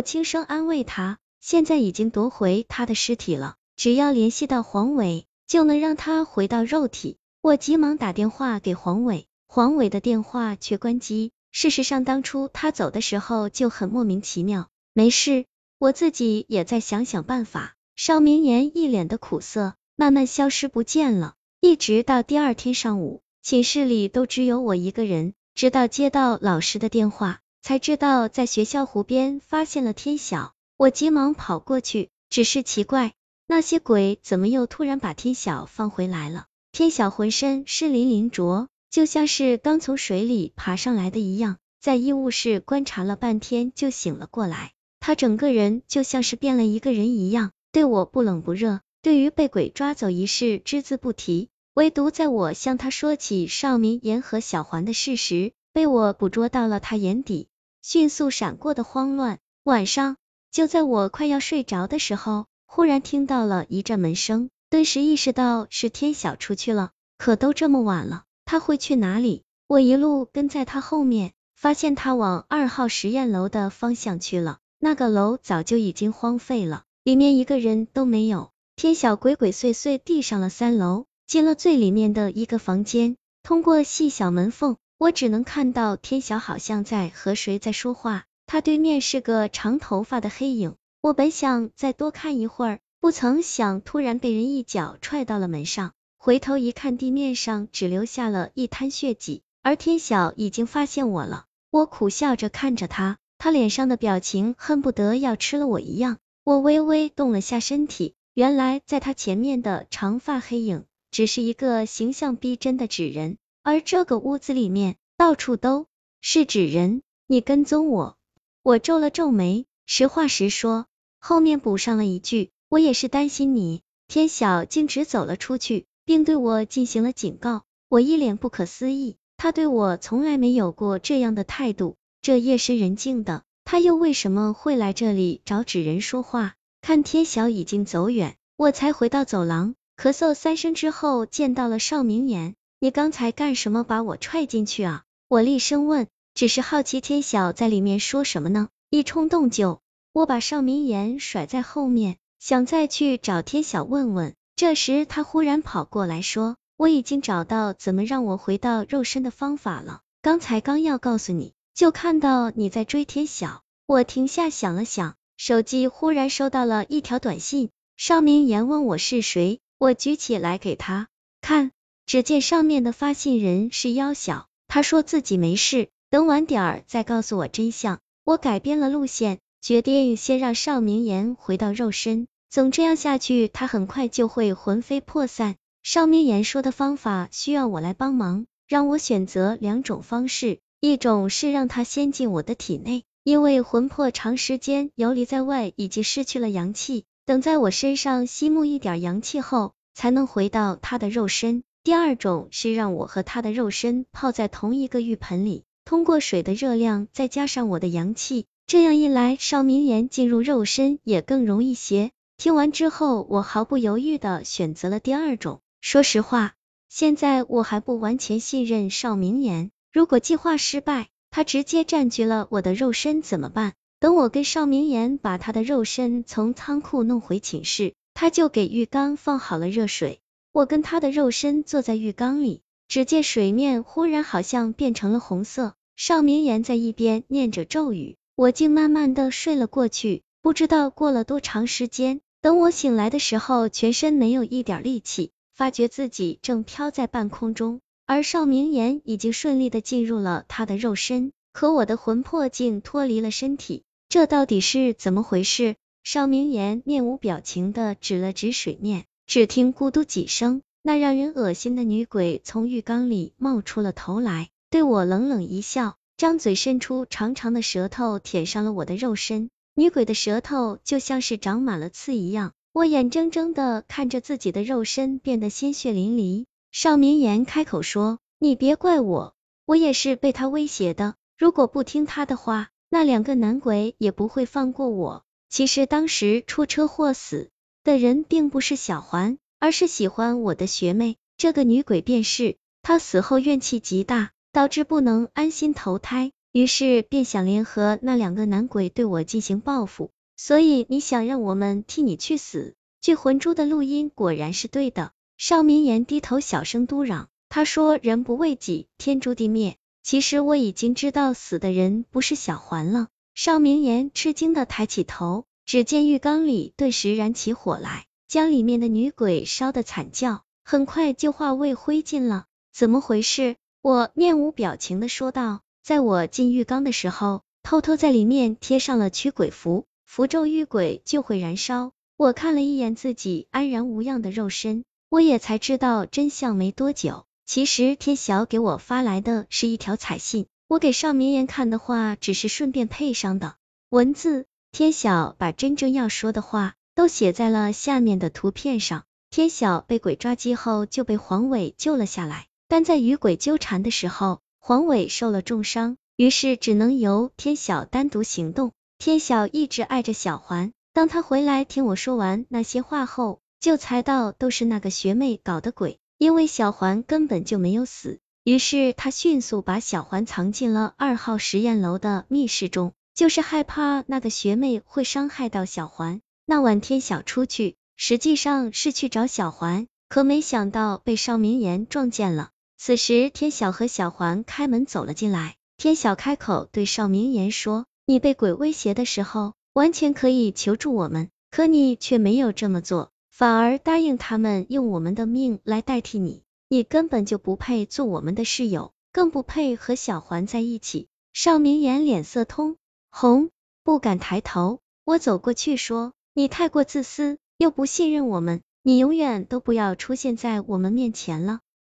我轻声安慰他，现在已经夺回他的尸体了，只要联系到黄伟，就能让他回到肉体。我急忙打电话给黄伟，黄伟的电话却关机。事实上，当初他走的时候就很莫名其妙。没事，我自己也在想想办法。邵明言一脸的苦涩，慢慢消失不见了。一直到第二天上午，寝室里都只有我一个人，直到接到老师的电话。才知道在学校湖边发现了天晓，我急忙跑过去，只是奇怪，那些鬼怎么又突然把天晓放回来了？天晓浑身湿淋淋着，就像是刚从水里爬上来的一样，在医务室观察了半天就醒了过来，他整个人就像是变了一个人一样，对我不冷不热，对于被鬼抓走一事只字不提，唯独在我向他说起少明言和小环的事时，被我捕捉到了他眼底。迅速闪过的慌乱。晚上，就在我快要睡着的时候，忽然听到了一阵门声，顿时意识到是天晓出去了。可都这么晚了，他会去哪里？我一路跟在他后面，发现他往二号实验楼的方向去了。那个楼早就已经荒废了，里面一个人都没有。天晓鬼鬼祟祟地上了三楼，进了最里面的一个房间，通过细小门缝。我只能看到天晓好像在和谁在说话，他对面是个长头发的黑影。我本想再多看一会儿，不曾想突然被人一脚踹到了门上，回头一看，地面上只留下了一滩血迹，而天晓已经发现我了。我苦笑着看着他，他脸上的表情恨不得要吃了我一样。我微微动了下身体，原来在他前面的长发黑影只是一个形象逼真的纸人。而这个屋子里面到处都是纸人，你跟踪我？我皱了皱眉，实话实说，后面补上了一句，我也是担心你。天晓径直走了出去，并对我进行了警告。我一脸不可思议，他对我从来没有过这样的态度。这夜深人静的，他又为什么会来这里找纸人说话？看天晓已经走远，我才回到走廊，咳嗽三声之后，见到了邵明言。你刚才干什么把我踹进去啊？我厉声问，只是好奇天晓在里面说什么呢？一冲动就，我把邵明言甩在后面，想再去找天晓问问。这时他忽然跑过来说，我已经找到怎么让我回到肉身的方法了。刚才刚要告诉你，就看到你在追天晓。我停下想了想，手机忽然收到了一条短信，邵明言问我是谁，我举起来给他看。只见上面的发信人是妖小，他说自己没事，等晚点儿再告诉我真相。我改变了路线，决定先让邵明言回到肉身，总这样下去，他很快就会魂飞魄散。邵明言说的方法需要我来帮忙，让我选择两种方式，一种是让他先进我的体内，因为魂魄长时间游离在外，已经失去了阳气，等在我身上吸募一点阳气后，才能回到他的肉身。第二种是让我和他的肉身泡在同一个浴盆里，通过水的热量再加上我的阳气，这样一来，邵明言进入肉身也更容易些。听完之后，我毫不犹豫的选择了第二种。说实话，现在我还不完全信任邵明言，如果计划失败，他直接占据了我的肉身怎么办？等我跟邵明言把他的肉身从仓库弄回寝室，他就给浴缸放好了热水。我跟他的肉身坐在浴缸里，只见水面忽然好像变成了红色。邵明言在一边念着咒语，我竟慢慢的睡了过去。不知道过了多长时间，等我醒来的时候，全身没有一点力气，发觉自己正飘在半空中，而邵明言已经顺利的进入了他的肉身，可我的魂魄竟脱离了身体，这到底是怎么回事？邵明言面无表情的指了指水面。只听咕嘟几声，那让人恶心的女鬼从浴缸里冒出了头来，对我冷冷一笑，张嘴伸出长长的舌头舔上了我的肉身。女鬼的舌头就像是长满了刺一样，我眼睁睁的看着自己的肉身变得鲜血淋漓。邵明言开口说：“你别怪我，我也是被他威胁的。如果不听他的话，那两个男鬼也不会放过我。其实当时出车祸死。”的人并不是小环，而是喜欢我的学妹。这个女鬼便是她死后怨气极大，导致不能安心投胎，于是便想联合那两个男鬼对我进行报复，所以你想让我们替你去死？聚魂珠的录音果然是对的。邵明言低头小声嘟嚷，他说人不为己，天诛地灭。其实我已经知道死的人不是小环了。邵明言吃惊的抬起头，只见浴缸里顿时燃起火来，将里面的女鬼烧得惨叫，很快就化为灰烬了。怎么回事？我面无表情的说道。在我进浴缸的时候，偷偷在里面贴上了驱鬼符，符咒遇鬼就会燃烧。我看了一眼自己安然无恙的肉身，我也才知道真相。没多久，其实天晓给我发来的是一条彩信，我给邵明言看的话，只是顺便配上的文字。天晓把真正要说的话都写在了下面的图片上。天晓被鬼抓鸡后，就被黄伟救了下来，但在与鬼纠缠的时候，黄伟受了重伤，于是只能由天晓单独行动。天晓一直爱着小环。当他回来听我说完那些话后，就猜到都是那个学妹搞的鬼，因为小环根本就没有死。于是他迅速把小环藏进了二号实验楼的密室中，就是害怕那个学妹会伤害到小环。那晚天晓出去，实际上是去找小环，可没想到被邵明言撞见了。此时天晓和小环开门走了进来，天晓开口对邵明言说：“你被鬼威胁的时候。”完全可以求助我们，可你却没有这么做，反而答应他们用我们的命来代替你，你根本就不配做我们的室友，更不配和小环在一起。邵明言脸色通红，不敢抬头。我走过去说：“你太过自私，又不信任我们，你永远都不要出现在我们面前了。”